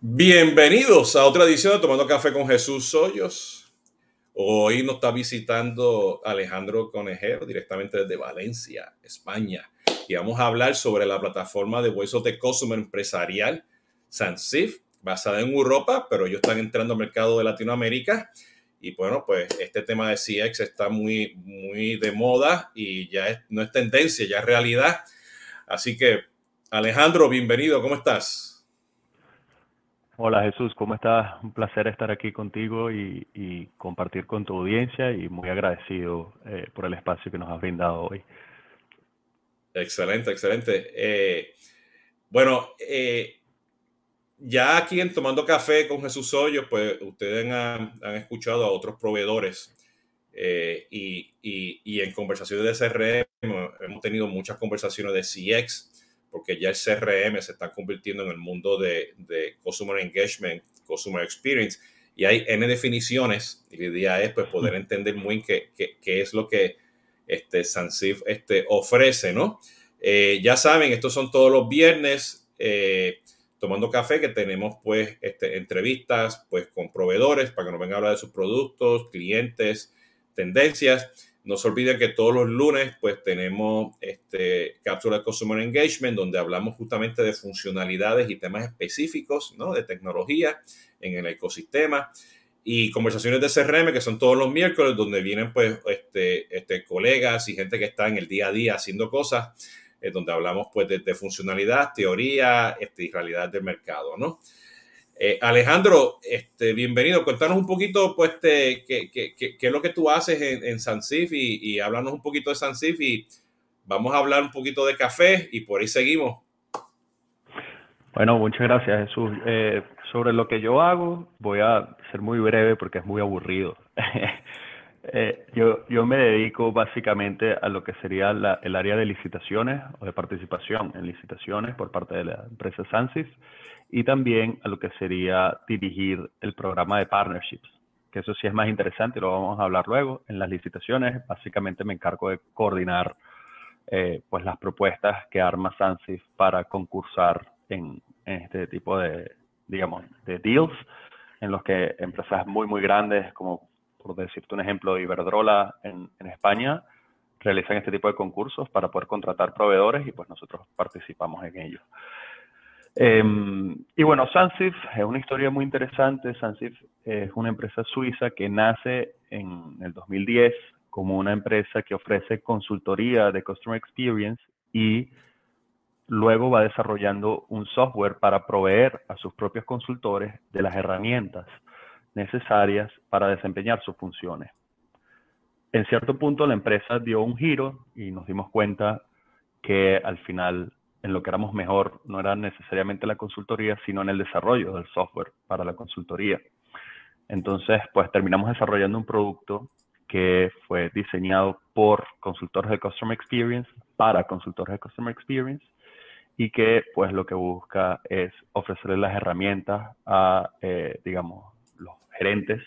Bienvenidos a otra edición de Tomando Café con Jesús Hoyos. Hoy nos está visitando Alejandro Conejero directamente desde Valencia, España. Y vamos a hablar sobre la plataforma de Voice de Customer Empresarial, Sansif, basada en Europa, pero ellos están entrando al mercado de Latinoamérica. Y bueno, pues este tema de CX está muy, muy de moda y ya no es tendencia, ya es realidad. Así que, Alejandro, bienvenido, ¿cómo estás? Hola Jesús, ¿cómo estás? Un placer estar aquí contigo y, compartir con tu audiencia y muy agradecido eh, por el espacio que nos has brindado hoy. Excelente, excelente. Eh, bueno, eh, ya aquí en Tomando Café con Jesús Hoyos, pues ustedes han, escuchado a otros proveedores y, y, en conversaciones de CRM hemos tenido muchas conversaciones de CX porque ya el CRM se está convirtiendo en el mundo de, de Customer Engagement, Customer Experience, y hay N definiciones, y la idea es pues, poder entender muy qué, qué, es lo que este, Sansif este, ofrece, ¿no? Eh, ya saben, estos son todos los viernes, eh, tomando café, que tenemos pues este, entrevistas pues con proveedores para que nos vengan a hablar de sus productos, clientes, tendencias. No se olviden que todos los lunes pues tenemos este cápsula de Customer Engagement donde hablamos justamente de funcionalidades y temas específicos ¿no? de tecnología en el ecosistema y conversaciones de CRM que son todos los miércoles donde vienen pues este, este colegas y gente que está en el día a día haciendo cosas eh, donde hablamos pues de, de funcionalidad, teoría este, y realidad del mercado, ¿no? Eh, Alejandro, este, bienvenido. Cuéntanos un poquito, pues, qué, es lo que tú haces en, en Sansif y, y háblanos un poquito de Sansif y vamos a hablar un poquito de café y por ahí seguimos. Bueno, muchas gracias, Jesús. Eh, sobre lo que yo hago, voy a ser muy breve porque es muy aburrido. Eh, yo, yo me dedico básicamente a lo que sería el área de licitaciones o de participación en licitaciones por parte de la empresa Sansif y también a lo que sería dirigir el programa de partnerships, que eso sí es más interesante lo vamos a hablar luego. En las licitaciones, básicamente me encargo de coordinar eh, pues las propuestas que arma Sansif para concursar en, este tipo de, digamos, de deals, en los que empresas muy, muy grandes, como por decirte un ejemplo, Iberdrola en, en España, realizan este tipo de concursos para poder contratar proveedores y pues nosotros participamos en ellos. Em, y bueno, Sansif es una historia muy interesante. Sansif es una empresa suiza que nace en el 2010 como una empresa que ofrece consultoría de Customer Experience y luego va desarrollando un software para proveer a sus propios consultores de las herramientas necesarias para desempeñar sus funciones. En cierto punto la empresa dio un giro y nos dimos cuenta que al final en lo que éramos mejor no era necesariamente la consultoría, sino en el desarrollo del software para la consultoría. Entonces, pues terminamos desarrollando un producto que fue diseñado por consultores de Customer Experience para consultores de Customer Experience y que pues lo que busca es ofrecerles las herramientas a, eh, digamos, los gerentes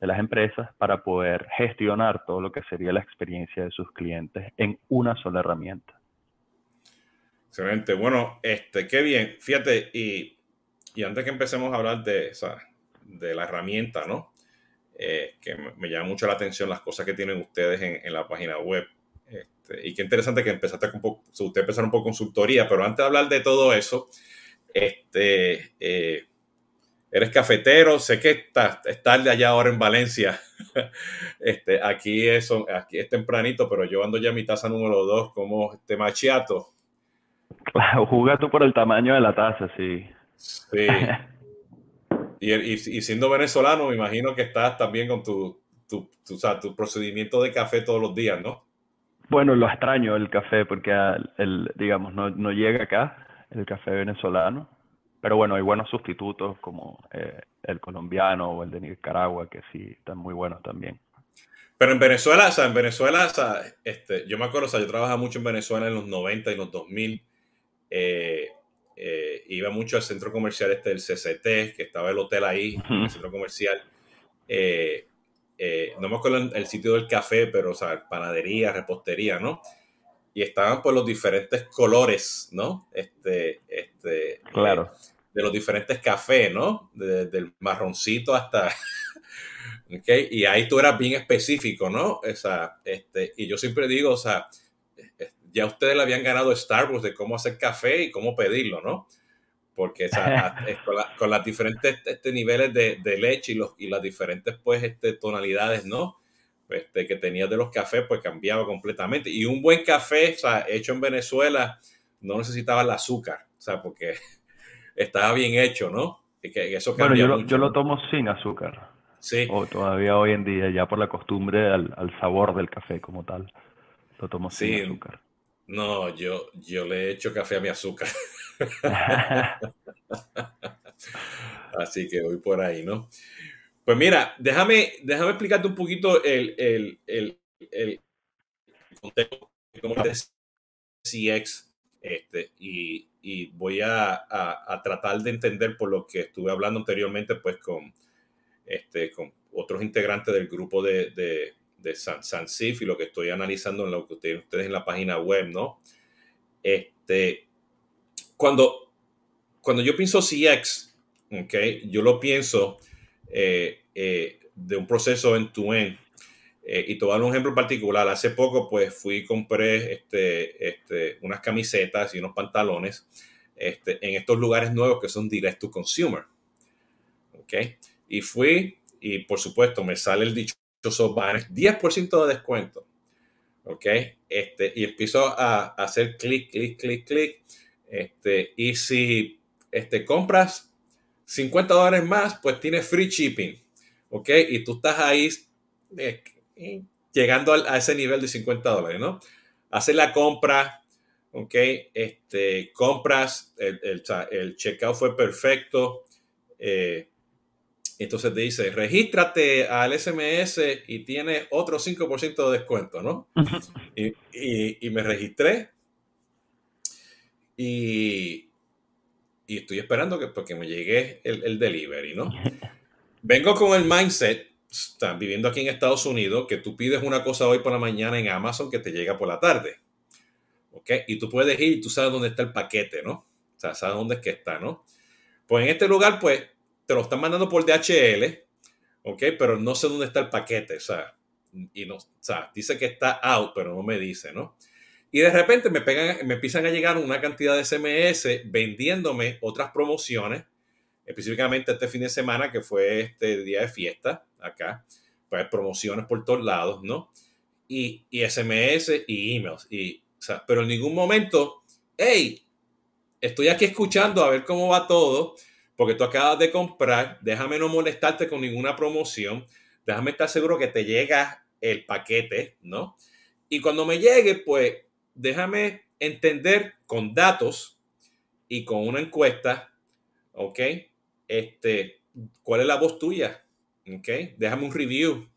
de las empresas para poder gestionar todo lo que sería la experiencia de sus clientes en una sola herramienta. Excelente. Bueno, este, qué bien. Fíjate, y, antes que empecemos a hablar de, de la herramienta, ¿no? Eh, que me, llama mucho la atención las cosas que tienen ustedes en, la página web. Este, y qué interesante que empezaste con poco, usted empezar un poco consultoría, pero antes de hablar de todo eso, este, eh, eres cafetero, sé que estás, tarde allá ahora en Valencia. este, aquí, es, aquí es tempranito, pero yo ando ya mi taza número dos como este machiato. Juega tú por el tamaño de la taza, sí. Sí. y, siendo venezolano, me imagino que estás también con tu, tu, tu, procedimiento de café todos los días, ¿no? Bueno, lo extraño el café porque, el, digamos, no, no llega acá el café venezolano. Pero bueno, hay buenos sustitutos como eh, el colombiano o el de Nicaragua, que sí están muy buenos también. Pero en Venezuela, o sea, en Venezuela, o sea, este, yo me acuerdo, o sea, yo trabajaba mucho en Venezuela en los 90 y los 2000 eh, eh, iba mucho al centro comercial este del CCT, que estaba el hotel ahí, el centro comercial. Eh, no me acuerdo el, sitio del café, pero, o sea, panadería, repostería, ¿no? Y estaban por los diferentes colores, ¿no? Este, este, claro. de los diferentes cafés, ¿no? Desde el marroncito hasta... okay, y ahí tú eras bien específico, ¿no? O sea, este, y yo siempre digo, o sea, ya ustedes le habían ganado Starbucks de cómo hacer café y cómo pedirlo, ¿no? Porque con, con, las diferentes este, niveles de, de, leche y, los, y las diferentes pues, este, tonalidades, ¿no? Este, que tenías de los cafés, pues cambiaba completamente. Y un buen café, o sea, hecho en Venezuela, no necesitaba el azúcar, o sea, porque estaba bien hecho, ¿no? Y que eso bueno, yo lo, yo lo tomo sin azúcar. Sí. O todavía hoy en día, ya por la costumbre al, al sabor del café como tal, lo tomo sin azúcar. No, yo, yo le he hecho café a mi azúcar. Así que voy por ahí, ¿no? Pues mira, déjame, déjame explicarte un poquito el, el, el, el contexto de CX este, y, y voy a, a, tratar de entender por lo que estuve hablando anteriormente pues con, este, con otros integrantes del grupo de, de, de San, Sansif y lo que estoy analizando en lo que ustedes, ustedes en la página web, ¿no? Este, cuando, cuando yo pienso CX, ¿ok? Yo lo pienso eh, eh, de un proceso en tu end. Eh, y te voy a dar un ejemplo particular. Hace poco, pues fui y compré este, este, unas camisetas y unos pantalones este, en estos lugares nuevos que son direct to consumer. ¿Ok? Y fui y por supuesto me sale el banner, 10% de descuento. ¿Ok? Este, y empiezo a, hacer clic, clic, clic, clic. Este, y si este, compras 50 dólares más, pues tienes free shipping. ¿Ok? Y tú estás ahí eh, llegando a, ese nivel de 50 dólares, ¿no? Haces la compra, ¿ok? Este, compras, el, el, checkout fue perfecto. Eh, entonces te dice, regístrate al SMS y tienes otro 5% de descuento, ¿no? y, y, me registré. Y, y estoy esperando que, porque me llegue el, delivery, ¿no? Vengo con el mindset, están viviendo aquí en Estados Unidos, que tú pides una cosa hoy por la mañana en Amazon que te llega por la tarde. ¿Ok? Y tú puedes ir y tú sabes dónde está el paquete, ¿no? O sea, sabes dónde es que está, ¿no? Pues en este lugar, pues, te lo están mandando por DHL, ¿ok? Pero no sé dónde está el paquete, o sea, y no, o sea, dice que está out, pero no me dice, ¿no? Y de repente me, pegan, me empiezan a llegar una cantidad de SMS vendiéndome otras promociones, específicamente este fin de semana que fue este día de fiesta acá, pues promociones por todos lados, ¿no? Y, y SMS y emails. Y, o sea, pero en ningún momento, hey, estoy aquí escuchando a ver cómo va todo, porque tú acabas de comprar, déjame no molestarte con ninguna promoción, déjame estar seguro que te llega el paquete, ¿no? Y cuando me llegue, pues déjame entender con datos y con una encuesta, ¿ok? Este, ¿cuál es la voz tuya? ¿Ok? Déjame un review,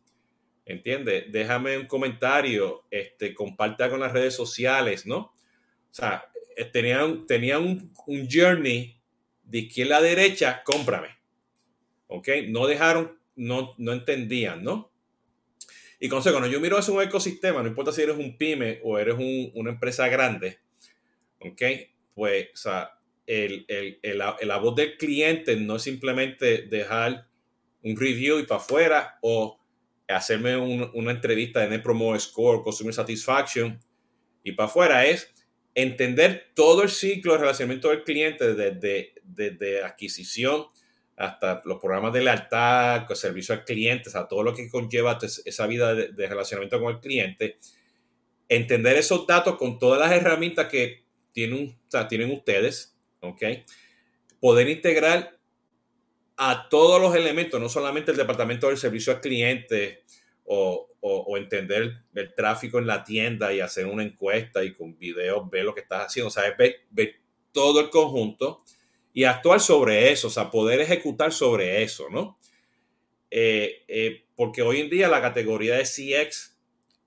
¿entiendes? Déjame un comentario, este, comparte con las redes sociales, ¿no? O sea, eh, tenían, tenían un journey de izquierda a derecha, cómprame. ¿Ok? No dejaron, no, no entendían, ¿no? Y consejo, cuando yo miro eso en un ecosistema, no importa si eres un pyme o eres una empresa grande, ¿ok? Pues, o sea, el, el, el, la voz del cliente no es simplemente dejar un review y para afuera o hacerme una entrevista en el Promo Score, Customer Satisfaction y para afuera es entender todo el ciclo de relacionamiento del cliente desde, desde adquisición hasta los programas de lealtad, servicio al cliente, o sea, todo lo que conlleva esa vida de, relacionamiento con el cliente, entender esos datos con todas las herramientas que tienen, tienen ustedes, ¿ok? Poder integrar a todos los elementos, no solamente el departamento del servicio al cliente o, entender el tráfico en la tienda y hacer una encuesta y con videos ver lo que estás haciendo, o sea, ver, ver todo el conjunto y actuar sobre eso, o sea, poder ejecutar sobre eso, ¿no? Eh, eh, porque hoy en día la categoría de CX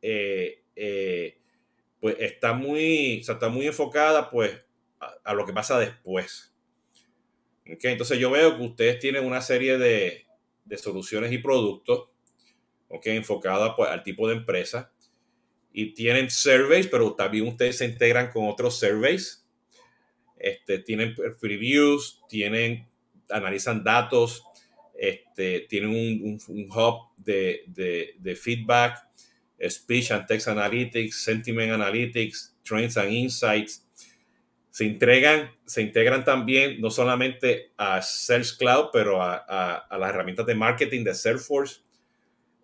eh, pues está muy, está muy enfocada pues a, lo que pasa después. ¿Okay? Entonces yo veo que ustedes tienen una serie de, de soluciones y productos ¿okay? enfocadas pues, al tipo de empresa y tienen surveys, pero también ustedes se integran con otros surveys este, tienen reviews, tienen analizan datos, este, tienen un, hub de, feedback, speech and text analytics, sentiment analytics, trends and insights. Se integran, se integran también no solamente a Sales Cloud, pero a las herramientas de marketing de Salesforce.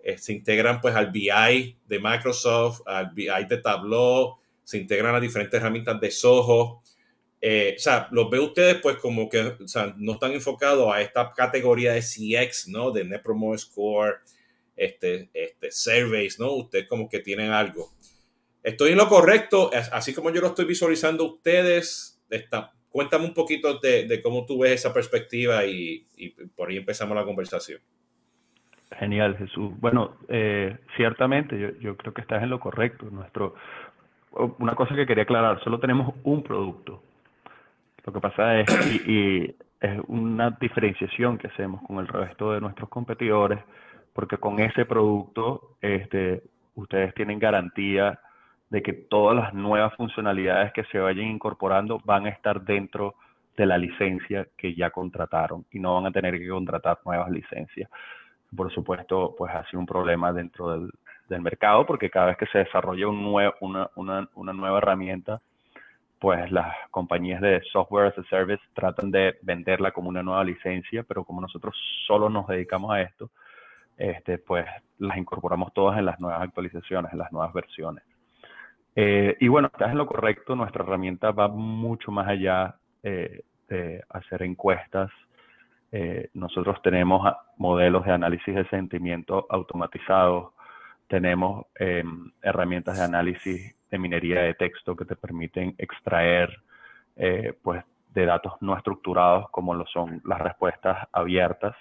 Eh, se integran pues al BI de Microsoft, al BI de Tableau, se integran a diferentes herramientas de Soho. Eh, o sea, los ve ustedes pues como que o sea, no están enfocados a esta categoría de CX, ¿no? De Net Promoter Score, este, este, surveys, ¿no? Ustedes como que tienen algo. Estoy en lo correcto, así como yo lo estoy visualizando ustedes, está, cuéntame un poquito de, cómo tú ves esa perspectiva y, por ahí empezamos la conversación. Genial, Jesús. Bueno, eh, ciertamente yo, yo, creo que estás en lo correcto. Nuestro, una cosa que quería aclarar, solo tenemos un producto. Lo que pasa es, y, es una diferenciación que hacemos con el resto de nuestros competidores, porque con ese producto este, ustedes tienen garantía de que todas las nuevas funcionalidades que se vayan incorporando van a estar dentro de la licencia que ya contrataron y no van a tener que contratar nuevas licencias. Por supuesto, pues ha sido un problema dentro del, del mercado porque cada vez que se desarrolla un nuevo, una, una, una nueva herramienta, pues las compañías de software as a service tratan de venderla como una nueva licencia, pero como nosotros solo nos dedicamos a esto, este, pues las incorporamos todas en las nuevas actualizaciones, en las nuevas versiones. Eh, y bueno, estás en lo correcto, nuestra herramienta va mucho más allá eh, de hacer encuestas. Eh, nosotros tenemos modelos de análisis de sentimiento automatizados, tenemos em, herramientas de análisis de minería de texto que te permiten extraer pues, de datos no estructurados como lo son las respuestas abiertas,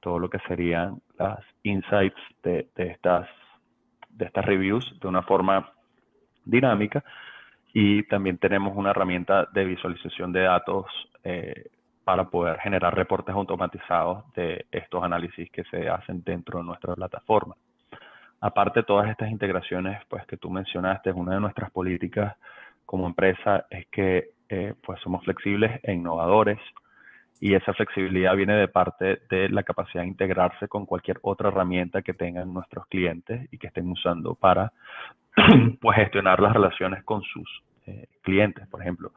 todo lo que serían las insights de, de estas, de estas reviews de una forma dinámica y también tenemos una herramienta de visualización de datos eh, para poder generar reportes automatizados de estos análisis que se hacen dentro de nuestra plataforma. Aparte de todas estas integraciones pues, que tú mencionaste, una de nuestras políticas como empresa es que eh, pues somos flexibles e innovadores y esa flexibilidad viene de parte de la capacidad de integrarse con cualquier otra herramienta que tengan nuestros clientes y que estén usando para pues gestionar las relaciones con sus eh, clientes. Por ejemplo,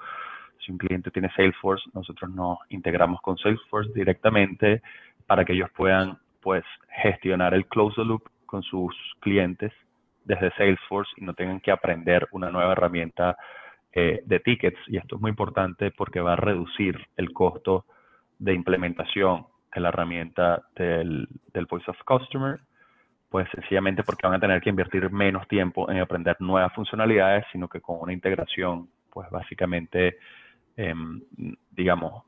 si un cliente tiene Salesforce, nosotros nos integramos con Salesforce directamente para que ellos puedan pues gestionar el closed loop con sus clientes desde Salesforce y no tengan que aprender una nueva herramienta eh, de tickets. Y esto es muy importante porque va a reducir el costo de implementación de la herramienta del, del Voice of Customer pues sencillamente porque van a tener que invertir menos tiempo en aprender nuevas funcionalidades, sino que con una integración, pues básicamente, em, digamos,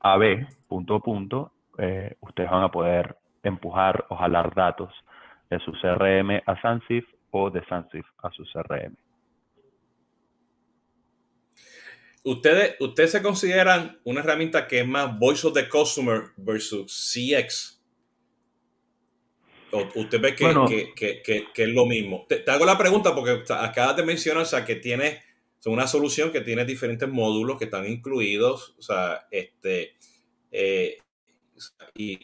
AB, punto a punto, eh, ustedes van a poder empujar o jalar datos de su CRM a Sansif o de Sansif a su CRM. ¿Ustedes, ¿Ustedes se consideran una herramienta que es más Voice of the Customer versus CX? usted ve que, que, que, que, es lo mismo. Te, hago la pregunta porque acabas de mencionar, o sea, que tiene una solución que tiene diferentes módulos que están incluidos, o sea, este, eh, y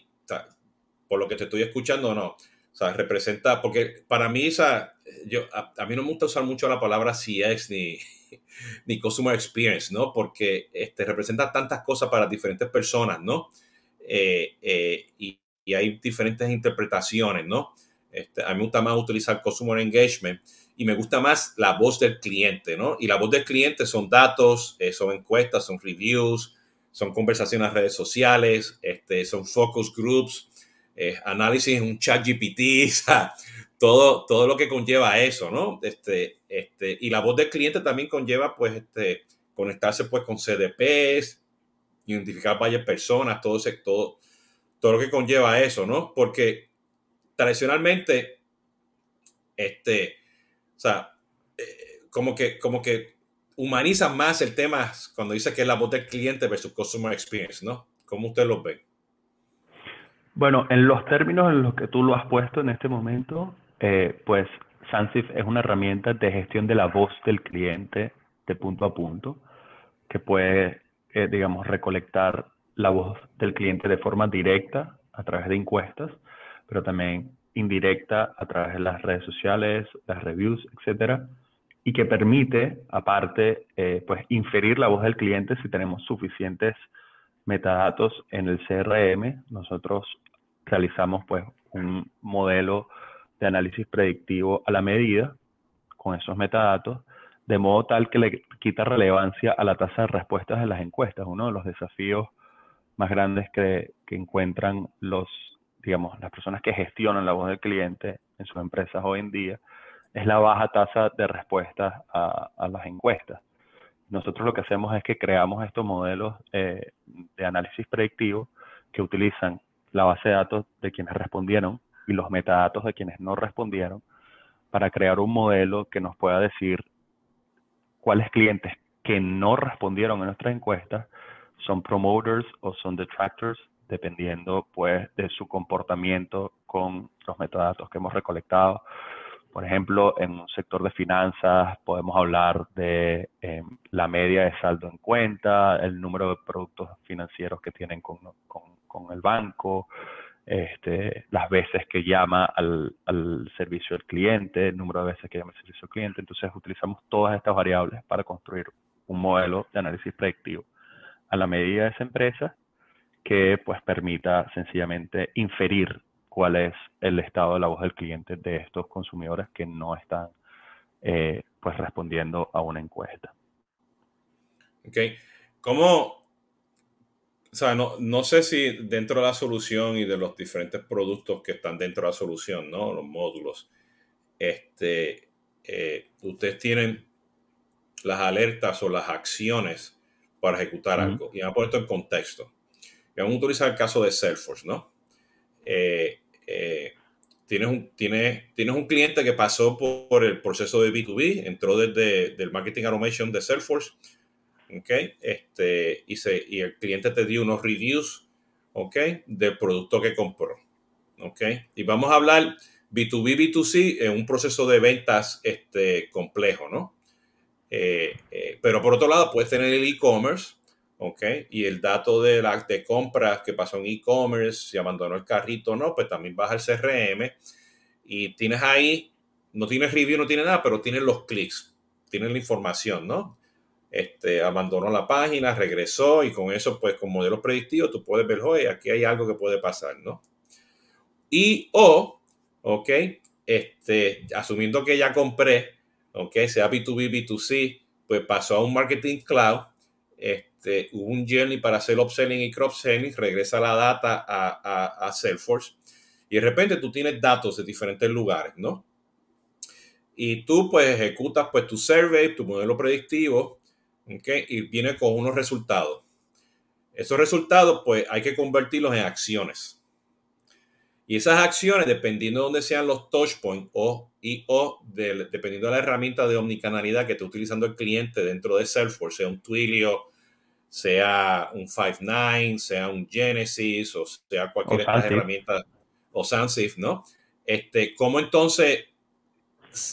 por lo que te estoy escuchando, no, o sea, representa, porque para mí, o sea, yo, a, mí no me gusta usar mucho la palabra CX ni, ni Customer Experience, ¿no? Porque este, representa tantas cosas para diferentes personas, ¿no? Eh, eh, y, y hay diferentes interpretaciones, ¿no? Este, a mí me gusta más utilizar Customer Engagement y me gusta más la voz del cliente, ¿no? Y la voz del cliente son datos, eh, son encuestas, son reviews, son conversaciones en redes sociales, este, son focus groups, eh, análisis en un chat GPT, todo, todo lo que conlleva eso, ¿no? Este, este, y la voz del cliente también conlleva, pues, este, conectarse, pues, con CDPs, identificar varias personas, todo ese, todo, todo lo que conlleva eso, ¿no? Porque tradicionalmente, este, o sea, eh, como que, como que humanizan más el tema cuando dice que es la voz del cliente versus customer experience, ¿no? ¿Cómo usted lo ve? Bueno, en los términos en los que tú lo has puesto en este momento, eh, pues Sansif es una herramienta de gestión de la voz del cliente de punto a punto que puede, eh, digamos, recolectar la voz del cliente de forma directa a través de encuestas, pero también indirecta a través de las redes sociales, las reviews, etcétera, y que permite, aparte, eh, pues inferir la voz del cliente si tenemos suficientes metadatos en el CRM. Nosotros realizamos pues un modelo de análisis predictivo a la medida con esos metadatos, de modo tal que le quita relevancia a la tasa de respuestas de las encuestas. Uno de los desafíos más grandes que, que encuentran los, digamos, las personas que gestionan la voz del cliente en sus empresas hoy en día es la baja tasa de respuestas a, las encuestas. Nosotros lo que hacemos es que creamos estos modelos eh, de análisis predictivo que utilizan la base de datos de quienes respondieron y los metadatos de quienes no respondieron para crear un modelo que nos pueda decir cuáles clientes que no respondieron a nuestras encuestas son promoters o son detractors, dependiendo pues de su comportamiento con los metadatos que hemos recolectado. Por ejemplo, en un sector de finanzas podemos hablar de em, la media de saldo en cuenta, el número de productos financieros que tienen con, el banco, este, las veces que llama al, servicio del cliente, el número de veces que llama al servicio del cliente. Entonces utilizamos todas estas variables para construir un modelo de análisis predictivo a la medida de esa empresa que pues permita sencillamente inferir cuál es el estado de la voz del cliente de estos consumidores que no están eh, pues respondiendo a una encuesta. Ok. ¿Cómo, o sea, no, no, sé si dentro de la solución y de los diferentes productos que están dentro de la solución, ¿no? Los módulos, este, eh, ustedes tienen las alertas o las acciones para ejecutar algo. Y vamos a poner esto en contexto. Vamos a utilizar el caso de Salesforce, ¿no? Eh, eh, tienes, un, tienes, tienes un cliente que pasó por, el proceso de B2B, entró desde el Marketing Automation de Salesforce, ¿ok? Este, y, se, y el cliente te dio unos reviews, ¿ok? Del producto que compró, ¿ok? Y vamos a hablar B2B, B2C en un proceso de ventas este, complejo, ¿no? Eh, eh, pero por otro lado, puedes tener el e-commerce, ¿ok? Y el dato de, la, de compras que pasó en e-commerce, si abandonó el carrito o no, pues también baja el CRM y tienes ahí, no tienes review, no tiene nada, pero tienes los clics, tienes la información, ¿no? Este, abandonó la página, regresó y con eso, pues con modelos predictivos, tú puedes ver, oye, aquí hay algo que puede pasar, ¿no? Y o, ¿ok? Este, asumiendo que ya compré, ¿ok? Sea B2B, B2C, pues pasó a un marketing cloud, este, hubo un journey para hacer upselling y cross-selling, regresa la data a, Salesforce y de repente tú tienes datos de diferentes lugares, ¿no? Y tú pues ejecutas pues tu survey, tu modelo predictivo, ¿ok? Y viene con unos resultados. Esos resultados pues hay que convertirlos en acciones. Y esas acciones, dependiendo de dónde sean los touchpoints o, y, o dependiendo de la herramienta de omnicanalidad que esté utilizando el cliente dentro de Salesforce, sea un Twilio, sea un Five9, sea un Genesis o sea cualquier de estas herramientas o Sansif, ¿no? Este, ¿Cómo entonces,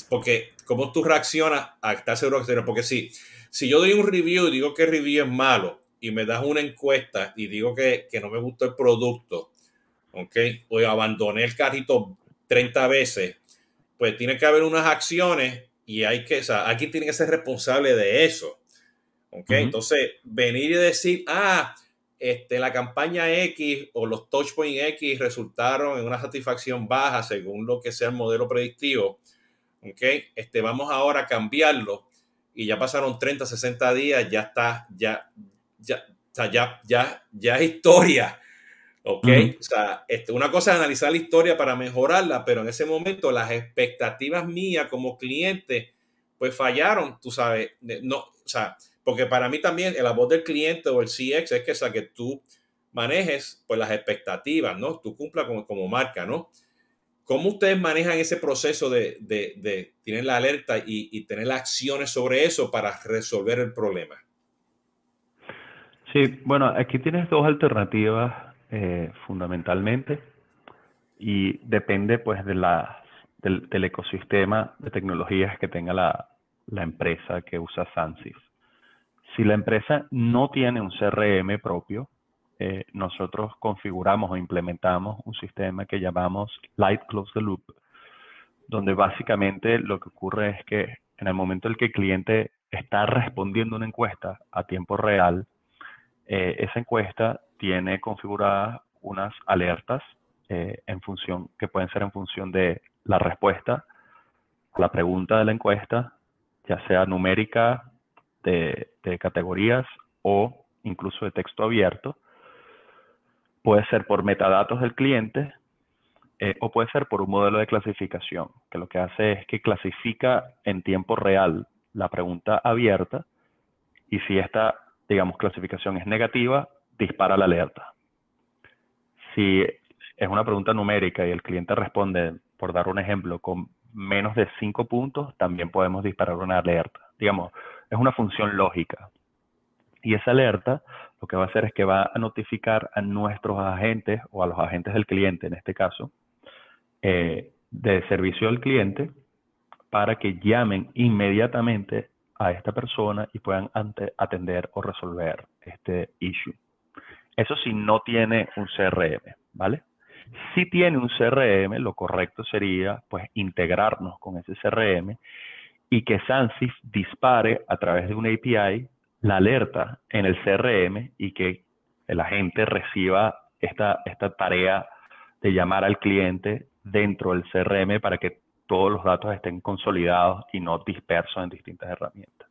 porque cómo tú reaccionas a estar seguro que Porque si, si yo doy un review y digo que el review es malo y me das una encuesta y digo que, no me gustó el producto, ¿ok? O abandoné el carrito 30 veces, pues tiene que haber unas acciones y hay que, o sea, aquí tiene que ser responsable de eso. Entonces, venir y decir, ah, este, la campaña X o los touchpoint X resultaron en una satisfacción baja según lo que sea el modelo predictivo. ¿ok? Este, vamos ahora a cambiarlo y ya pasaron 30, 60 días, ya está, ya, ya, ya, ya, ya es historia. ¿Ok? O sea, este, una cosa es analizar la historia para mejorarla, pero en ese momento las expectativas mías como cliente, pues fallaron, tú sabes. No, o sea, porque para mí también la voz del cliente o el CX es que, esa que tú manejes pues, las expectativas, ¿no? Tú cumpla como, como marca, ¿no? ¿Cómo ustedes manejan ese proceso de, tener la alerta y, tener las acciones sobre eso para resolver el problema? Sí, bueno, aquí tienes dos alternativas eh, fundamentalmente y depende pues de la, del, ecosistema de tecnologías que tenga la, la empresa que usa Sansif. Si la empresa no tiene un CRM propio, eh, nosotros configuramos o implementamos un sistema que llamamos Light Close the Loop, donde básicamente lo que ocurre es que en el momento en que el cliente está respondiendo una encuesta a tiempo real, eh, esa encuesta tiene configuradas unas alertas eh, en función, que pueden ser en función de la respuesta la pregunta de la encuesta, ya sea numérica, de, categorías o incluso de texto abierto. Puede ser por metadatos del cliente eh, o puede ser por un modelo de clasificación, que lo que hace es que clasifica en tiempo real la pregunta abierta y si esta, digamos, clasificación es negativa, dispara la alerta. Si es una pregunta numérica y el cliente responde, por dar un ejemplo, con menos de cinco puntos, también podemos disparar una alerta. Digamos, es una función lógica. Y esa alerta lo que va a hacer es que va a notificar a nuestros agentes o a los agentes del cliente, en este caso, eh, de servicio al cliente, para que llamen inmediatamente a esta persona y puedan atender o resolver este issue. Eso si no tiene un CRM, ¿vale? Si tiene un CRM, lo correcto sería pues integrarnos con ese CRM y que Sansif dispare a través de una API la alerta en el CRM y que el agente reciba esta, esta tarea de llamar al cliente dentro del CRM para que todos los datos estén consolidados y no dispersos en distintas herramientas.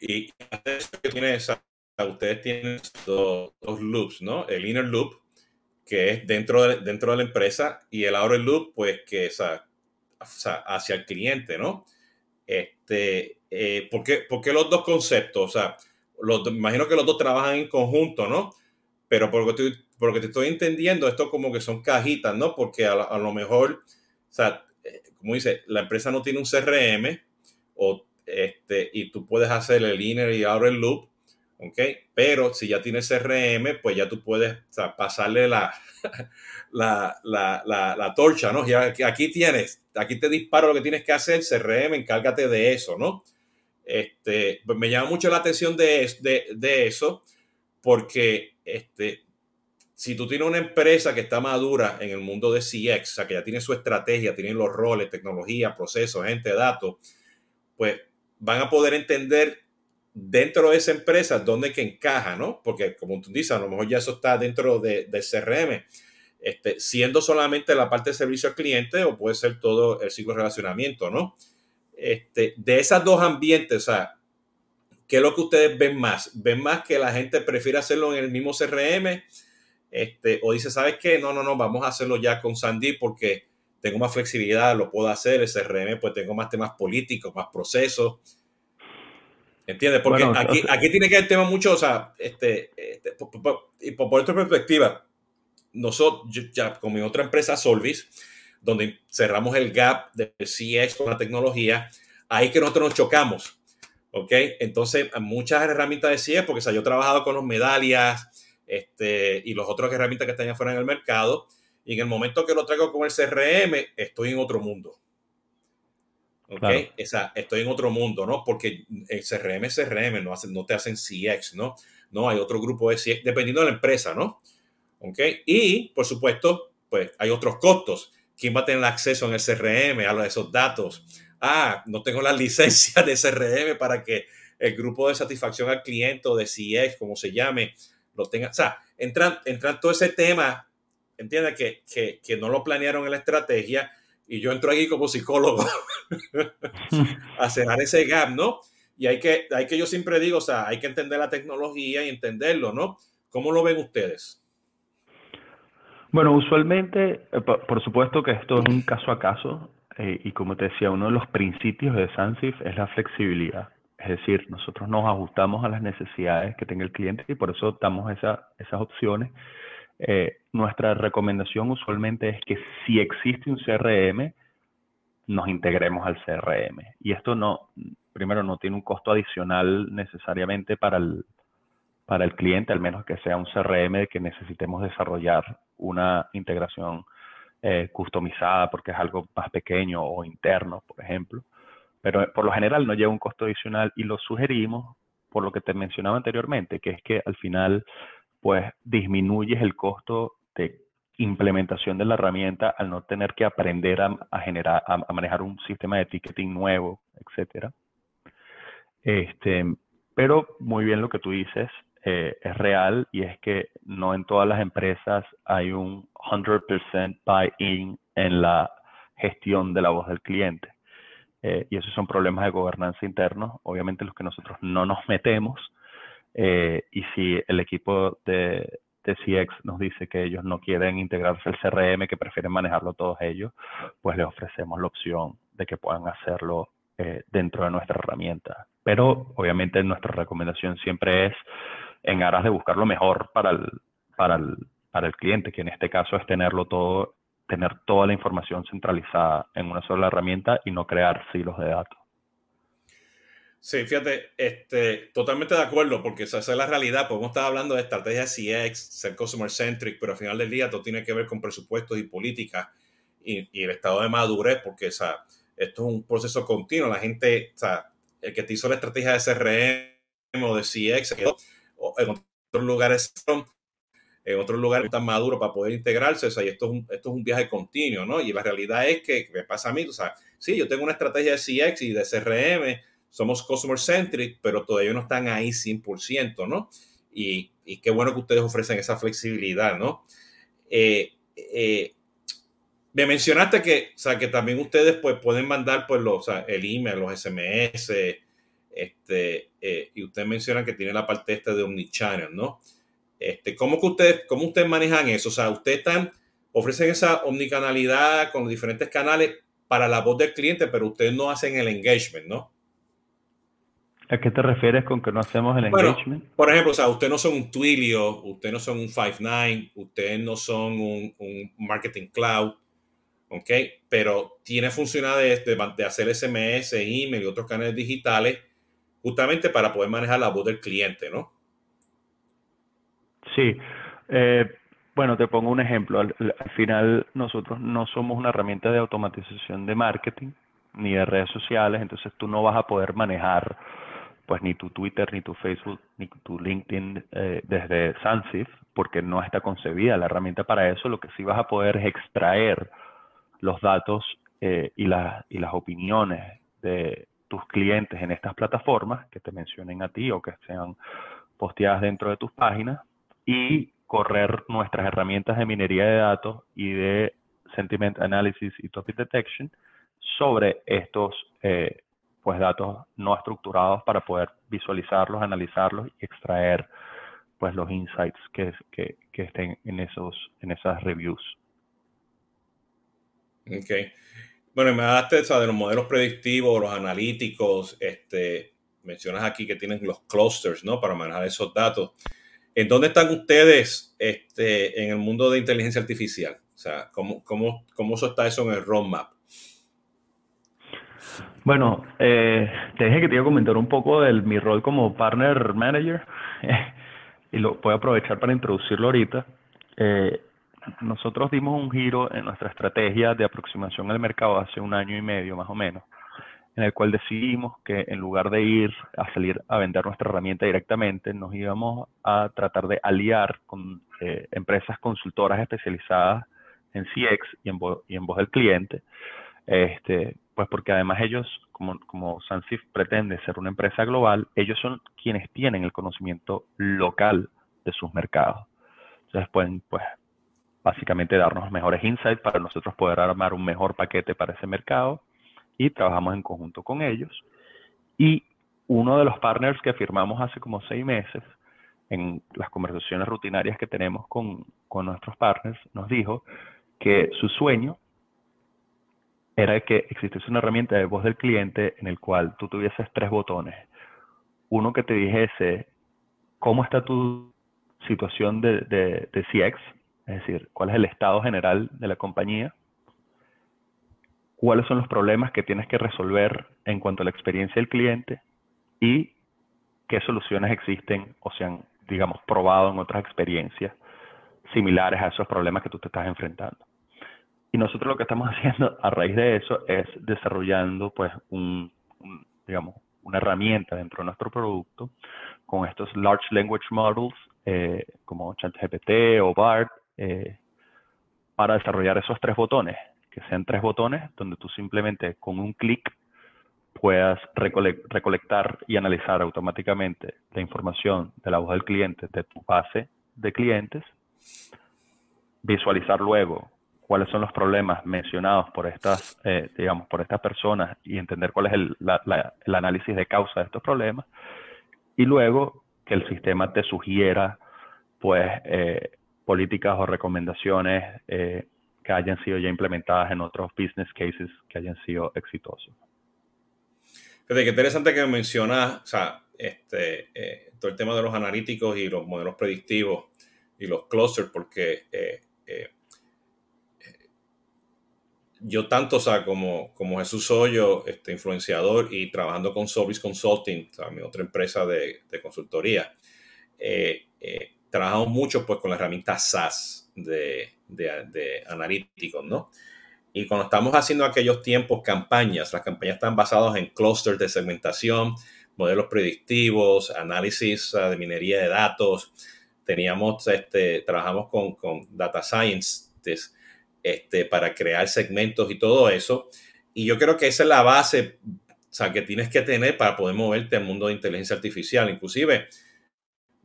Y ustedes tienen dos, loops, ¿no? El inner loop, que es dentro de, dentro de la empresa, y el outer loop, pues que es hacia el cliente, ¿no? Este, eh, ¿por, qué, los dos conceptos? O sea, imagino que los dos trabajan en conjunto, ¿no? Pero por lo, que estoy, por que te estoy entendiendo, esto como que son cajitas, ¿no? Porque a, lo mejor o sea, eh, como dice, la empresa no tiene un CRM o, este, y tú puedes hacer el inner y outer loop, ¿ok? Pero si ya tienes CRM, pues ya tú puedes pasarle la, la, la, la, torcha, ¿no? Ya aquí tienes, aquí te disparo lo que tienes que hacer, CRM, encárgate de eso, ¿no? Este, pues me llama mucho la atención de, de, de eso porque este, si tú tienes una empresa que está madura en el mundo de CX, o sea, que ya tiene su estrategia, tiene los roles, tecnología, procesos, gente, datos, pues van a poder entender dentro de esa empresa dónde que encaja, ¿no? Porque como tú dices, a lo mejor ya eso está dentro de, del CRM, este, siendo solamente la parte de servicio al cliente o puede ser todo el ciclo de relacionamiento, ¿no? Este, de esas dos ambientes, o sea, ¿qué es lo que ustedes ven más? ¿Ven más que la gente prefiere hacerlo en el mismo CRM? Este, o dice, ¿sabes qué? No, no, no, vamos a hacerlo ya con Sandy porque tengo más flexibilidad, lo puedo hacer, el CRM, pues tengo más temas políticos, más procesos. ¿Entiendes? Porque aquí, aquí tiene que haber tema mucho, o sea, este, este y por, otra perspectiva, nosotros, ya con mi otra empresa, Solvis, donde cerramos el gap del CX con la tecnología, ahí que nosotros nos chocamos. ¿Ok? Entonces, muchas herramientas de CX, porque o sea, yo he trabajado con los medallas, este, y los otros herramientas que están afuera en el mercado. Y en el momento que lo traigo con el CRM, estoy en otro mundo. ¿Ok? estoy en otro mundo, ¿no? Porque el CRM es CRM, no, hacen, no te hacen CX, ¿no? No, hay otro grupo de CX, dependiendo de la empresa, ¿no? ¿Ok? Y, por supuesto, pues hay otros costos. ¿Quién va a tener acceso en el CRM a esos datos? Ah, no tengo la licencia de CRM para que el grupo de satisfacción al cliente o de CX, como se llame, lo tenga. O sea, entran, entran todo ese tema, entiende que, que, que, no lo planearon en la estrategia y yo entro aquí como psicólogo a cerrar ese gap, ¿no? Y hay que, hay que, yo siempre digo, o sea, hay que entender la tecnología y entenderlo, ¿no? ¿Cómo lo ven ustedes? Bueno, usualmente, eh, por, supuesto que esto es un caso a caso, eh, y como te decía, uno de los principios de Sansif es la flexibilidad. Es decir, nosotros nos ajustamos a las necesidades que tenga el cliente y por eso damos esa, esas opciones. Eh, nuestra recomendación usualmente es que si existe un CRM, nos integremos al CRM. Y esto no, primero, no tiene un costo adicional necesariamente para el, para el cliente, al menos que sea un CRM que necesitemos desarrollar una integración eh, customizada porque es algo más pequeño o interno, por ejemplo pero por lo general no lleva un costo adicional y lo sugerimos por lo que te mencionaba anteriormente, que es que al final, pues disminuyes el costo de implementación de la herramienta al no tener que aprender a, generar, a, manejar un sistema de ticketing nuevo, etcétera. Este, pero muy bien lo que tú dices, eh, es real y es que no en todas las empresas hay un 100% buy-in en la gestión de la voz del cliente. Eh, y esos son problemas de gobernanza internos, obviamente los que nosotros no nos metemos. Eh, y si el equipo de, de CX nos dice que ellos no quieren integrarse al CRM, que prefieren manejarlo todos ellos, pues les ofrecemos la opción de que puedan hacerlo dentro de nuestra herramienta. Pero obviamente nuestra recomendación siempre es en aras de buscar lo mejor para el, para el, para el cliente, que en este caso es tenerlo todo, tener toda la información centralizada en una sola herramienta y no crear silos de datos. Sí, fíjate, este, totalmente de acuerdo, porque esa es la realidad. Podemos estar hablando de estrategia CX, ser customer centric, pero al final del día todo tiene que ver con presupuestos y políticas y, el estado de madurez, porque o sea, esto es un proceso continuo. La gente, o sea, el que te hizo la estrategia de CRM o de CX, en otros lugares en otros lugares están maduros para poder integrarse, o sea, y esto es, un, esto es un viaje continuo, ¿no? Y la realidad es que me pasa a mí, o sea, sí, yo tengo una estrategia de CX y de CRM, somos customer centric, pero todavía no están ahí 100%, ¿no? Y, y qué bueno que ustedes ofrecen esa flexibilidad, ¿no? Eh, eh, me mencionaste que, o sea, que también ustedes pues, pueden mandar pues, los, el email, los SMS, este, eh, y ustedes mencionan que tiene la parte esta de Omnichannel, ¿no? Este, ¿cómo, que ustedes, ¿Cómo ustedes manejan eso? O sea, ustedes están, ofrecen esa omnicanalidad con los diferentes canales para la voz del cliente, pero ustedes no hacen el engagement, ¿no? ¿A qué te refieres con que no hacemos el engagement? Por ejemplo, o sea, ustedes no son un Twilio, ustedes no son un Five9, ustedes no son un, un Marketing Cloud, ¿ok? Pero tiene funcionalidades de, de hacer SMS, email y otros canales digitales justamente para poder manejar la voz del cliente, ¿no? Sí. Eh, bueno, te pongo un ejemplo. Al, final nosotros no somos una herramienta de automatización de marketing ni de redes sociales, entonces tú no vas a poder manejar pues ni tu Twitter, ni tu Facebook, ni tu LinkedIn eh, desde Sansif, porque no está concebida la herramienta para eso. Lo que sí vas a poder es extraer los datos eh, y, y las opiniones de, tus clientes en estas plataformas, que te mencionen a ti o que sean posteadas dentro de tus páginas, y correr nuestras herramientas de minería de datos y de sentiment analysis y topic detection sobre estos eh, pues datos no estructurados para poder visualizarlos, analizarlos y extraer pues los insights que, que, estén en esos en esas reviews. Okay. Bueno, me o de los modelos predictivos, los analíticos, este, mencionas aquí que tienen los clusters, ¿no? Para manejar esos datos. ¿En dónde están ustedes este, en el mundo de inteligencia artificial? O sea, ¿cómo, cómo, cómo está eso en el roadmap? Bueno, eh, te dije que te iba a comentar un poco de mi rol como partner manager y lo voy a aprovechar para introducirlo ahorita. Eh, nosotros dimos un giro en nuestra estrategia de aproximación al mercado hace un año y medio más o menos, en el cual decidimos que en lugar de ir a salir a vender nuestra herramienta directamente, nos íbamos a tratar de aliar con eh, empresas consultoras especializadas en CX y en, voz del cliente, este, pues porque además ellos, como, como Sansif pretende ser una empresa global, ellos son quienes tienen el conocimiento local de sus mercados. Entonces pueden pues básicamente darnos mejores insights para nosotros poder armar un mejor paquete para ese mercado y trabajamos en conjunto con ellos. Y uno de los partners que firmamos hace como seis meses, en las conversaciones rutinarias que tenemos con, con nuestros partners, nos dijo que su sueño era que existiese una herramienta de voz del cliente en el cual tú tuvieses tres botones. Uno que te dijese cómo está tu situación de, de, de CX, es decir, cuál es el estado general de la compañía, cuáles son los problemas que tienes que resolver en cuanto a la experiencia del cliente y qué soluciones existen o se han, digamos, probado en otras experiencias similares a esos problemas que tú te estás enfrentando. Y nosotros lo que estamos haciendo a raíz de eso es desarrollando, pues, un, digamos, una herramienta dentro de nuestro producto con estos Large Language Models eh, como ChatGPT o BART eh, para desarrollar esos tres botones, que sean tres botones donde tú simplemente con un clic puedas recolectar y analizar automáticamente la información de la voz del cliente de tu base de clientes, visualizar luego cuáles son los problemas mencionados por estas, eh, digamos, por estas personas y entender cuál es el, el, análisis de causa de estos problemas. Y luego que el sistema te sugiera, pues, eh, políticas o recomendaciones eh, que hayan sido ya implementadas en otros business cases que hayan sido exitosos. Fíjate, qué interesante que mencionas, o sea, este, todo el tema de los analíticos y los modelos predictivos y los clusters, porque yo tanto, o sea, como, como Jesús Hoyo, este, influenciador y trabajando con Sobris Consulting, mi otra empresa de, consultoría, eh, eh, trabajamos mucho pues con la herramienta SaaS de, de, analíticos, ¿no? Y cuando estamos haciendo aquellos tiempos campañas, las campañas están basadas en clusters de segmentación, modelos predictivos, análisis ah, de minería de datos. Teníamos, este, trabajamos con, con data science este, para crear segmentos y todo eso. Y yo creo que esa es la base sea, que tienes que tener para poder moverte al mundo de inteligencia artificial. Inclusive,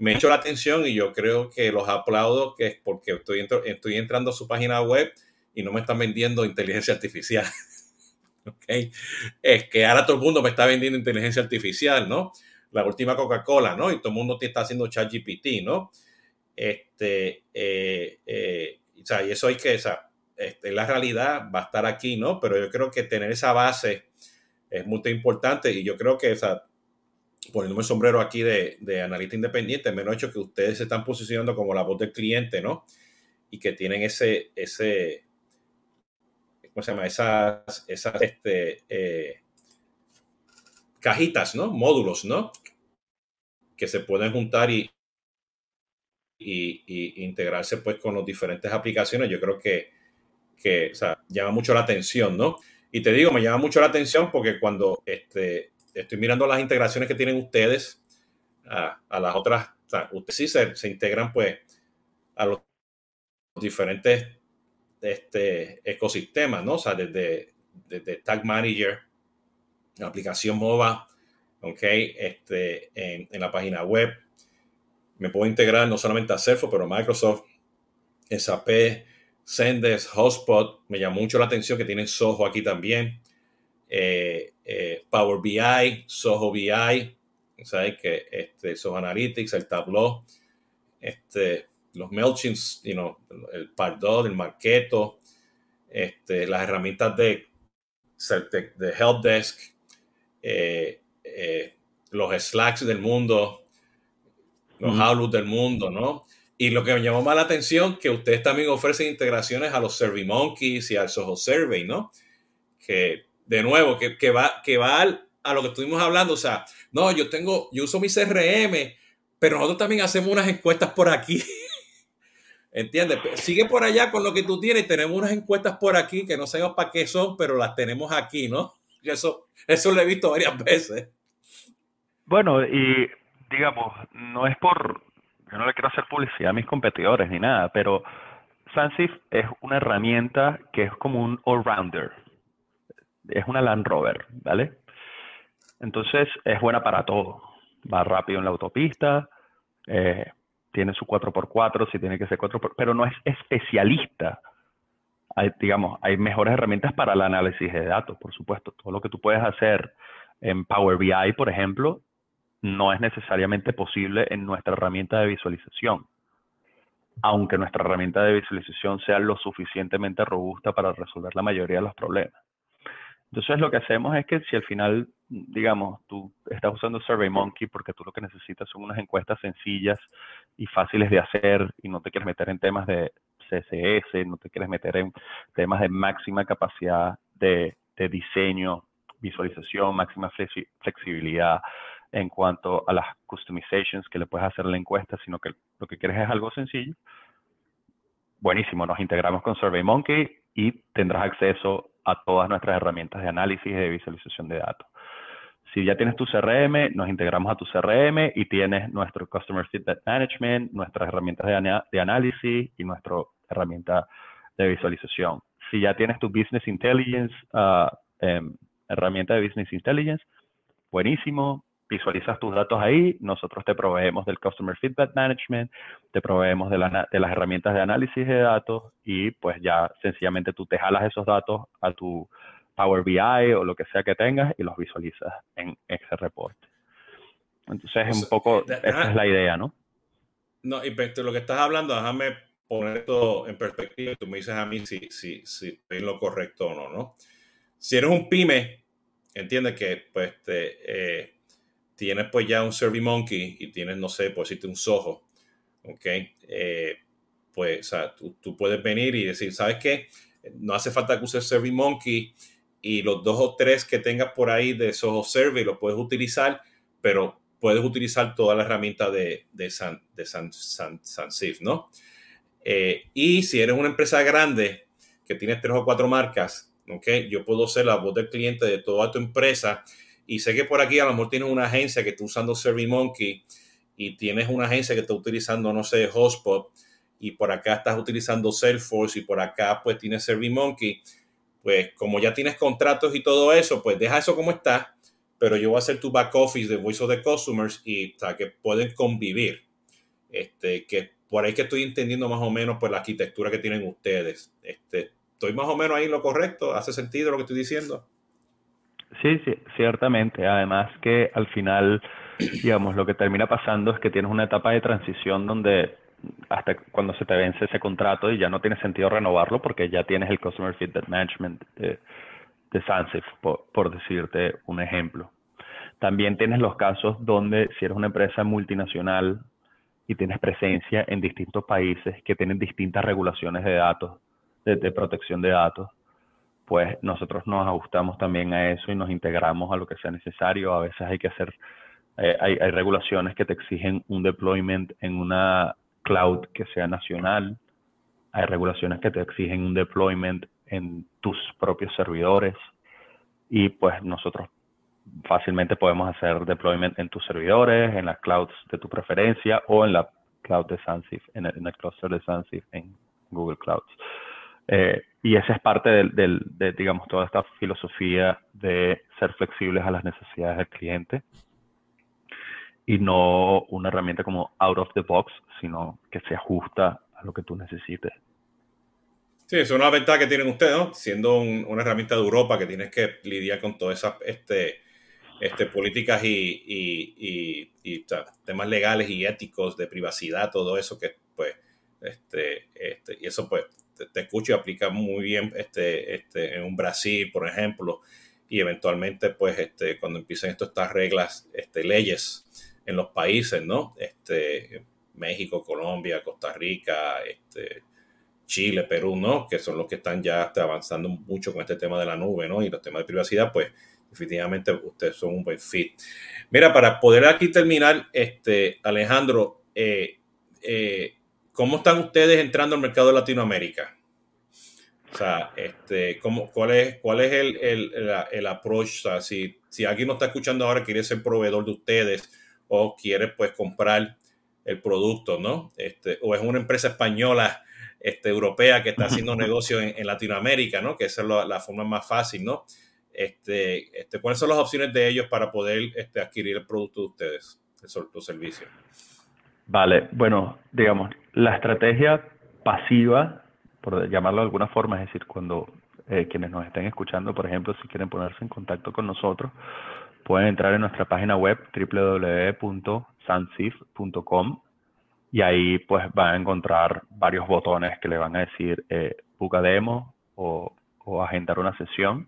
me hecho la atención y yo creo que los aplaudo que es porque estoy, estoy entrando a su página web y no me están vendiendo inteligencia artificial. okay. Es que ahora todo el mundo me está vendiendo inteligencia artificial, ¿no? La última Coca-Cola, ¿no? Y todo el mundo te está haciendo chat GPT, ¿no? Este, eh, eh, o sea, y eso hay que, o sea, este, la realidad va a estar aquí, ¿no? Pero yo creo que tener esa base es muy importante y yo creo que, o sea, poniéndome el sombrero aquí de, de analista independiente, menos hecho que ustedes se están posicionando como la voz del cliente, ¿no? Y que tienen ese, ese, ¿cómo se llama? Esas, esas, este, eh, cajitas, ¿no? Módulos, ¿no? Que se pueden juntar y, y, integrarse pues con las diferentes aplicaciones. Yo creo que que llama mucho la atención, ¿no? Y te digo, me llama mucho la atención porque cuando este, estoy mirando las integraciones que tienen ustedes a, las otras, ustedes sí se, integran pues a los diferentes este, ecosistemas, ¿no? O sea, desde, desde Tag Manager, la aplicación MOBA, ¿ok? Este, en, la página web. Me puedo integrar no solamente a Salesforce, pero Microsoft, SAP, Sendes, Hotspot, me llamó mucho la atención que tienen Soho aquí también. Eh, eh, Power BI, Soho BI, ¿sabes? Que este, Soho Analytics, el Tableau, este, los MailChimps, you know, el Pardot, el Marketo, este, las herramientas de, de Helpdesk, eh, los Slacks del mundo, los mm del mundo, ¿no? Y lo que me llamó más la atención, que ustedes también ofrecen integraciones a los SurveyMonkeys y al Soho Survey, ¿no? Que, de nuevo, que, que va, que va a lo que estuvimos hablando. O sea, no, yo tengo, yo uso mi CRM, pero nosotros también hacemos unas encuestas por aquí. ¿Entiendes? Sigue por allá con lo que tú tienes. Tenemos unas encuestas por aquí que no sabemos para qué son, pero las tenemos aquí, ¿no? Eso, eso lo he visto varias veces. Bueno, y digamos, no es por yo no le quiero hacer publicidad a mis competidores ni nada, pero Sansif es una herramienta que es como un all-rounder. Es una Land Rover, ¿vale? Entonces es buena para todo. Va rápido en la autopista, eh, tiene su 4x4 si tiene que ser 4x4, pero no es especialista. Digamos, hay mejores herramientas para el análisis de datos, por supuesto. Todo lo que tú puedes hacer en Power BI, por ejemplo, no es necesariamente posible en nuestra herramienta de visualización, aunque nuestra herramienta de visualización sea lo suficientemente robusta para resolver la mayoría de los problemas. Entonces lo que hacemos es que si al final, digamos, tú estás usando SurveyMonkey porque tú lo que necesitas son unas encuestas sencillas y fáciles de hacer y no te quieres meter en temas de CSS, no te quieres meter en temas de máxima capacidad de, de diseño, visualización, máxima flexibilidad, en cuanto a las customizations que le puedes hacer a la encuesta, sino que lo que quieres es algo sencillo. Buenísimo, nos integramos con SurveyMonkey y tendrás acceso a todas nuestras herramientas de análisis y de visualización de datos. Si ya tienes tu CRM, nos integramos a tu CRM y tienes nuestro Customer Feedback Management, nuestras herramientas de, análisis y nuestra herramienta de visualización. Si ya tienes tu Business Intelligence, uh, herramienta de Business Intelligence, buenísimo, visualizas tus datos ahí, nosotros te proveemos del Customer Feedback Management, te proveemos de, de, las herramientas de análisis de datos y pues ya sencillamente tú te jalas esos datos a tu Power BI o lo que sea que tengas y los visualizas en ese reporte. Entonces es un poco, esa es la idea, ¿no? No, y lo que estás hablando, déjame poner esto en perspectiva y tú me dices a mí si, si, si es lo correcto o no, ¿no? Si eres un pyme, entiendes que pues eh, tienes pues ya un Monkey y tienes, no sé, por decirte un Soho, ¿ok? Eh, pues, o sea, tú, tú, puedes venir y decir, ¿sabes qué? No hace falta que uses Monkey y los dos o tres que tengas por ahí de Soho Survey los puedes utilizar, pero puedes utilizar toda la herramienta de, de, San, de San, ¿no? Eh, y si eres una empresa grande que tienes tres o cuatro marcas, ¿ok? Yo puedo ser la voz del cliente de toda tu empresa y sé que por aquí a lo mejor tienes una agencia que está usando SurveyMonkey y tienes una agencia que está utilizando, no sé, Hotspot y por acá estás utilizando Salesforce y por acá pues tienes SurveyMonkey pues como ya tienes contratos y todo eso, pues deja eso como está, pero yo voy a hacer tu back office de Voice of the Customers y o que pueden convivir. Este, que por ahí que estoy entendiendo más o menos pues la arquitectura que tienen ustedes. Este, ¿Estoy más o menos ahí lo correcto? ¿Hace sentido lo que estoy diciendo? Sí, sí, ciertamente. Además que al final, digamos, lo que termina pasando es que tienes una etapa de transición donde hasta cuando se te vence ese contrato y ya no tiene sentido renovarlo porque ya tienes el Customer Feedback Management de, de Sansif, por, decirte un ejemplo. También tienes los casos donde si eres una empresa multinacional y tienes presencia en distintos países que tienen distintas regulaciones de datos, de, protección de datos, pues nosotros nos ajustamos también a eso y nos integramos a lo que sea necesario. A veces hay que hacer, eh, hay, hay regulaciones que te exigen un deployment en una cloud que sea nacional. Hay regulaciones que te exigen un deployment en tus propios servidores y pues nosotros fácilmente podemos hacer deployment en tus servidores, en las clouds de tu preferencia o en la cloud de Sansif, en el, cluster de Sansif en Google Clouds. Eh, y esa es parte del, de, digamos, toda esta filosofía de ser flexibles a las necesidades del cliente y no una herramienta como out of the box, sino que se ajusta a lo que tú necesites. Sí, es una ventaja que tienen ustedes, ¿no? Siendo una herramienta de Europa que tienes que lidiar con todas esas este, este, políticas y, temas legales y éticos de privacidad, todo eso que, pues, este, este, y eso, pues, te, escucho y aplica muy bien este, este, en un Brasil, por ejemplo, y eventualmente, pues, este, cuando empiecen estas reglas, este, leyes en los países, ¿no? Este, México, Colombia, Costa Rica, este, Chile, Perú, ¿no? Que son los que están ya avanzando mucho con este tema de la nube, ¿no? Y los temas de privacidad, pues definitivamente ustedes son un buen fit. Mira, para poder aquí terminar, este, Alejandro, eh, eh, ¿cómo están ustedes entrando al mercado de Latinoamérica? O sea, este, ¿cómo, ¿cuál es, cuál es el, el, el, approach? O sea, si, si alguien no está escuchando ahora, quiere ser proveedor de ustedes, o quiere pues comprar el producto, ¿no? Este, o es una empresa española, este, europea que está haciendo negocio en, Latinoamérica, ¿no? Que esa es la, forma más fácil, ¿no? Este, este, ¿Cuáles son las opciones de ellos para poder este, adquirir el producto de ustedes, el, servicio? Vale, bueno, digamos, la estrategia pasiva, por llamarlo de alguna forma, es decir, cuando eh, quienes nos estén escuchando, por ejemplo, si quieren ponerse en contacto con nosotros, pueden entrar en nuestra página web www.sansif.com y ahí pues van a encontrar varios botones que le van a decir eh, demo o, agendar una sesión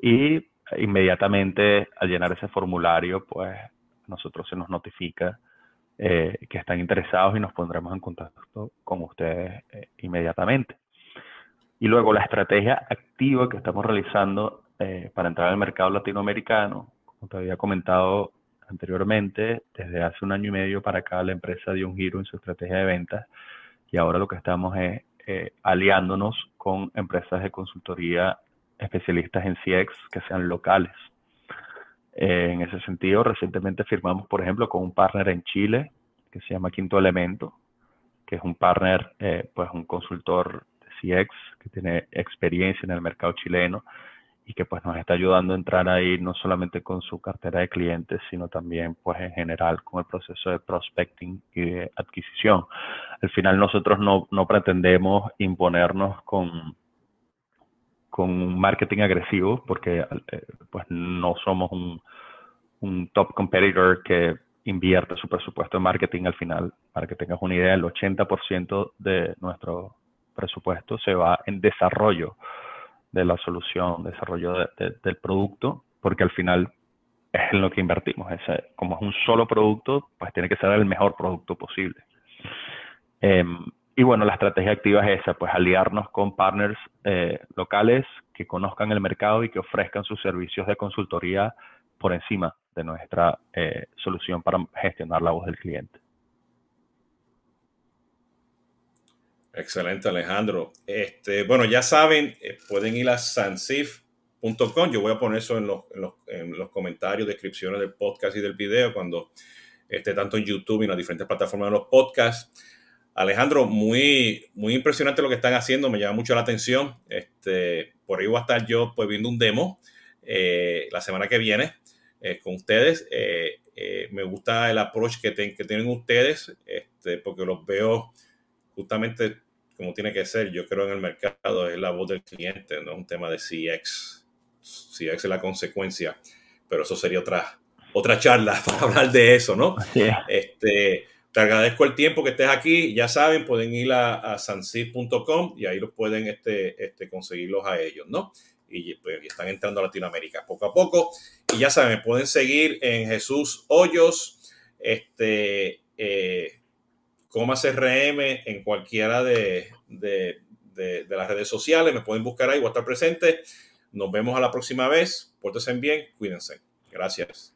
y inmediatamente al llenar ese formulario pues nosotros se nos notifica eh, que están interesados y nos pondremos en contacto con ustedes eh, inmediatamente. Y luego la estrategia activa que estamos realizando eh, para entrar al mercado latinoamericano como te había comentado anteriormente, desde hace un año y medio para acá la empresa dio un giro en su estrategia de ventas y ahora lo que estamos es aliándonos con empresas de consultoría especialistas en CX que sean locales. Eh, en ese sentido, recientemente firmamos, por ejemplo, con un partner en Chile que se llama Quinto Elemento, que es un partner, eh, pues un consultor de CX que tiene experiencia en el mercado chileno y que pues nos está ayudando a entrar ahí no solamente con su cartera de clientes, sino también pues en general con el proceso de prospecting y de adquisición. Al final nosotros no, no pretendemos imponernos con, con un marketing agresivo porque eh, pues no somos un, un top competitor que invierte su presupuesto en marketing al final. Para que tengas una idea, el 80% de nuestro presupuesto se va en desarrollo de la solución, desarrollo del producto, porque al final es en lo que invertimos. Ese, como es un solo producto, pues tiene que ser el mejor producto posible. Em, y bueno, la estrategia activa es esa, pues aliarnos con partners eh, locales que conozcan el mercado y que ofrezcan sus servicios de consultoría por encima de nuestra eh, solución para gestionar la voz del cliente. Excelente, Alejandro. Este, bueno, ya saben, eh, pueden ir a sansif.com. Yo voy a poner eso en los, en, los, comentarios, descripciones del podcast y del video cuando esté tanto en YouTube y en las diferentes plataformas de los podcasts. Alejandro, muy, muy impresionante lo que están haciendo, me llama mucho la atención. Este, por ahí voy a estar yo pues, viendo un demo eh, la semana que viene eh, con ustedes. me gusta el approach que, que tienen ustedes, este, porque los veo justamente como tiene que ser, yo creo en el mercado, es la voz del cliente, no es un tema de CX. CX es la consecuencia, pero eso sería otra, otra charla para hablar de eso, ¿no? Este, te agradezco el tiempo que estés aquí. Ya saben, pueden ir a, a y ahí los pueden este, este, conseguirlos a ellos, ¿no? Y pues, están entrando a Latinoamérica poco a poco. Y ya saben, pueden seguir en Jesús Hoyos. Este, eh, CRM en cualquiera de, las redes sociales. Me pueden buscar ahí, voy a estar presente. Nos vemos a la próxima vez. Pórtense bien, cuídense. Gracias.